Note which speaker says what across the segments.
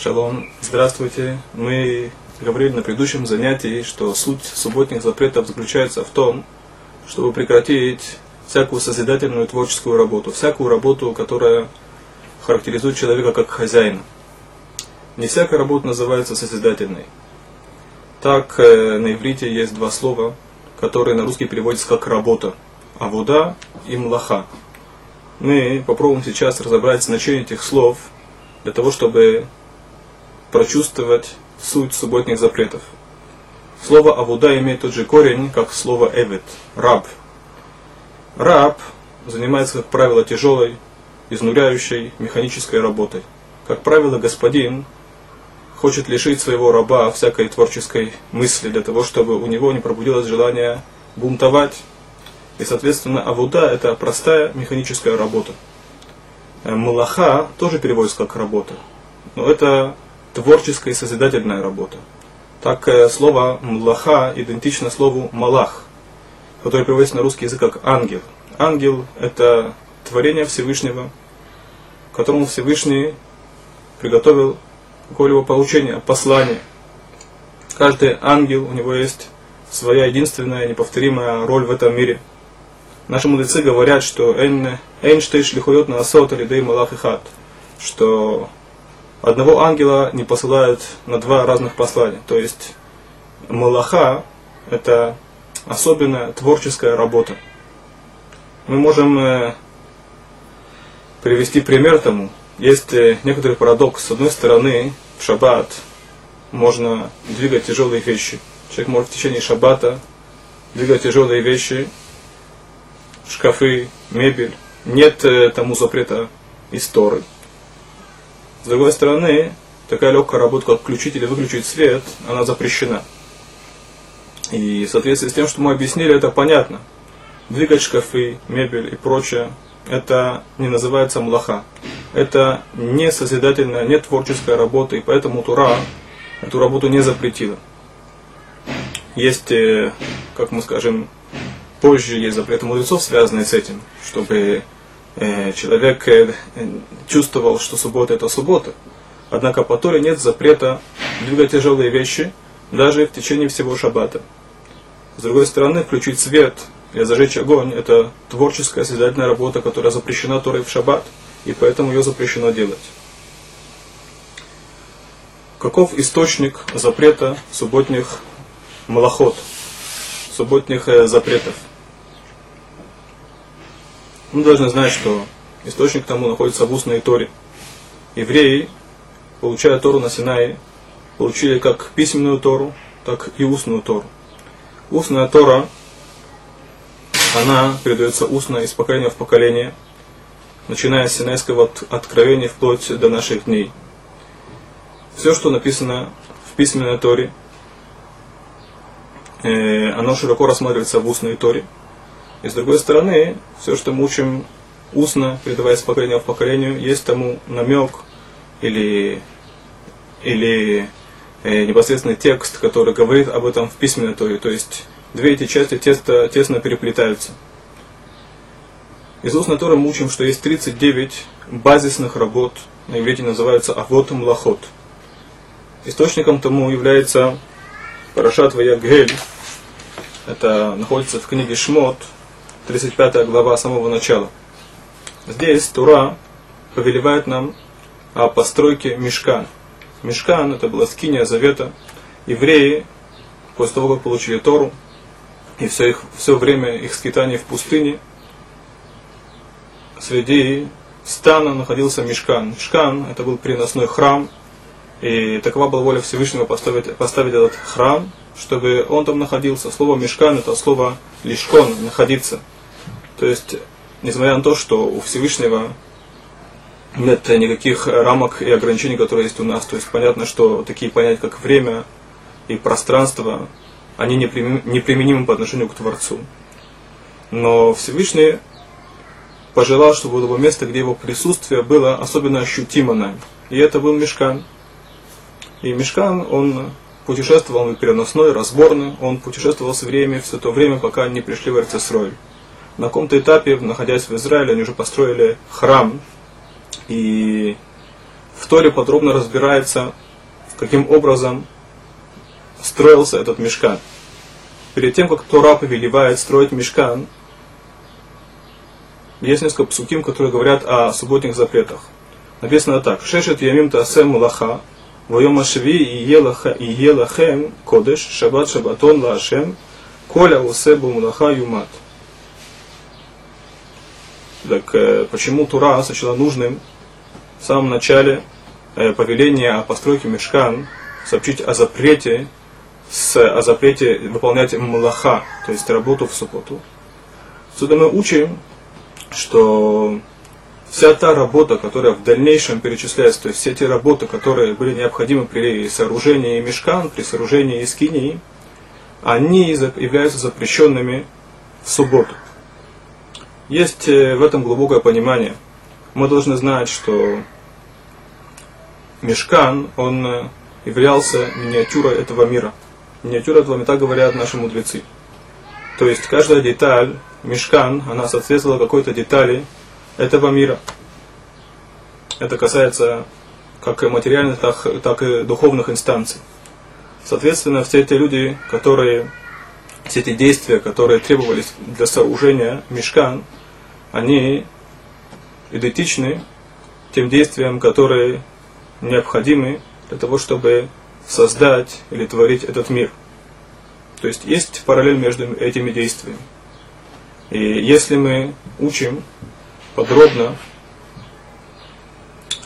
Speaker 1: Шалом, здравствуйте. Мы говорили на предыдущем занятии, что суть субботних запретов заключается в том, чтобы прекратить всякую созидательную творческую работу, всякую работу, которая характеризует человека как хозяина. Не всякая работа называется созидательной. Так э, на иврите есть два слова, которые на русский переводятся как работа. Авуда и млаха. Мы попробуем сейчас разобрать значение этих слов для того, чтобы прочувствовать суть субботних запретов. Слово «авуда» имеет тот же корень, как слово «эвет» – «раб». Раб занимается, как правило, тяжелой, изнуряющей, механической работой. Как правило, господин хочет лишить своего раба всякой творческой мысли, для того, чтобы у него не пробудилось желание бунтовать. И, соответственно, авуда – это простая механическая работа. Э, Малаха тоже переводится как работа, но это творческая и созидательная работа. Так э, слово «млаха» идентично слову «малах», которое переводится на русский язык как «ангел». Ангел – это творение Всевышнего, которому Всевышний приготовил какое-либо получение, послание. Каждый ангел, у него есть своя единственная, неповторимая роль в этом мире. Наши мудрецы говорят, что «Эйнштейш лихует на асот или малах и хат», что одного ангела не посылают на два разных послания. То есть Малаха – это особенная творческая работа. Мы можем э, привести пример тому. Есть э, некоторый парадокс. С одной стороны, в шаббат можно двигать тяжелые вещи. Человек может в течение шаббата двигать тяжелые вещи, шкафы, мебель. Нет э, тому запрета истории. С другой стороны, такая легкая работа, как включить или выключить свет, она запрещена. И в соответствии с тем, что мы объяснили, это понятно. Двигать шкафы, мебель и прочее, это не называется млаха. Это не созидательная, не творческая работа, и поэтому Тура эту работу не запретила. Есть, э, как мы скажем, позже есть запреты мудрецов, связанные с этим, чтобы человек э, чувствовал, что суббота это суббота. Однако по Торе нет запрета двигать тяжелые вещи даже в течение всего шаббата. С другой стороны, включить свет или зажечь огонь – это творческая созидательная работа, которая запрещена Торой в шаббат, и поэтому ее запрещено делать. Каков источник запрета субботних малоход, субботних э, запретов? Мы должны знать, что источник тому находится в устной Торе. Евреи, получая Тору на Синае, получили как письменную Тору, так и устную Тору. Устная Тора, она передается устно из поколения в поколение, начиная с Синайского откровения вплоть до наших дней. Все, что написано в письменной Торе, э, оно широко рассматривается в устной Торе – и с другой стороны, все, что мы учим устно, передавая с поколения в поколению, есть тому намек или, или э, непосредственный текст, который говорит об этом в письменной торе. То есть две эти части тесно, тесно переплетаются. Из устной торы мы учим, что есть 39 базисных работ, на иврите называются авот млахот. Источником тому является Парашат Ваягель. Это находится в книге Шмот, 35 глава самого начала. Здесь Тура повелевает нам о постройке мешкан. Мешкан это была скиния завета. Евреи, после того, как получили Тору, и все, их, все время их скитания в пустыне, среди стана находился Мешкан. Мешкан это был переносной храм, и такова была воля Всевышнего поставить, поставить этот храм, чтобы он там находился. Слово Мешкан это слово лишкон, находиться. То есть, несмотря на то, что у Всевышнего нет никаких рамок и ограничений, которые есть у нас. То есть понятно, что такие понятия, как время и пространство, они неприменимы по отношению к Творцу. Но Всевышний пожелал, чтобы было место, где его присутствие было особенно ощутимо нами. И это был Мешкан. И Мешкан, он путешествовал он переносной, разборный, он путешествовал с время, все то время, пока не пришли в Эрцесроль на каком-то этапе, находясь в Израиле, они уже построили храм. И в Торе подробно разбирается, каким образом строился этот мешкан. Перед тем, как Тора повелевает строить мешкан, есть несколько псуким, которые говорят о субботних запретах. Написано так. Шешет ямим тасем мулаха, воем ашви и елахем кодеш, шабат шабатон лашем, коля усебу мулаха юмат. Так э, почему Тура сочла нужным в самом начале э, повеления о постройке мешкан сообщить о запрете, с, о запрете выполнять мулаха, то есть работу в субботу. Отсюда мы учим, что вся та работа, которая в дальнейшем перечисляется, то есть все те работы, которые были необходимы при сооружении мешкан, при сооружении искинии, они являются запрещенными в субботу. Есть э, в этом глубокое понимание. Мы должны знать, что мешкан, он э, являлся миниатюрой этого мира. Миниатюра этого мира, так говорят наши мудрецы. То есть каждая деталь мешкан, она соответствовала какой-то детали этого мира. Это касается как материальных, так, так и духовных инстанций. Соответственно, все те люди, которые, все эти действия, которые требовались для сооружения мешкан, они идентичны тем действиям, которые необходимы для того, чтобы создать или творить этот мир. То есть есть параллель между этими действиями. И если мы учим подробно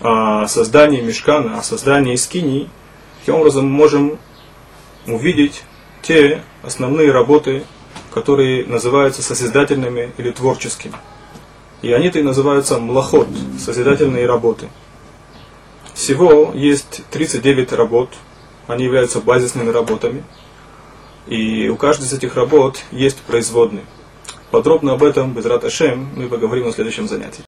Speaker 1: о создании мешкана, о создании скинии, таким образом мы можем увидеть те основные работы, которые называются созидательными или творческими. И они-то и называются млахот, созидательные работы. Всего есть 39 работ, они являются базисными работами. И у каждой из этих работ есть производные. Подробно об этом, без Раташем, мы поговорим на следующем занятии.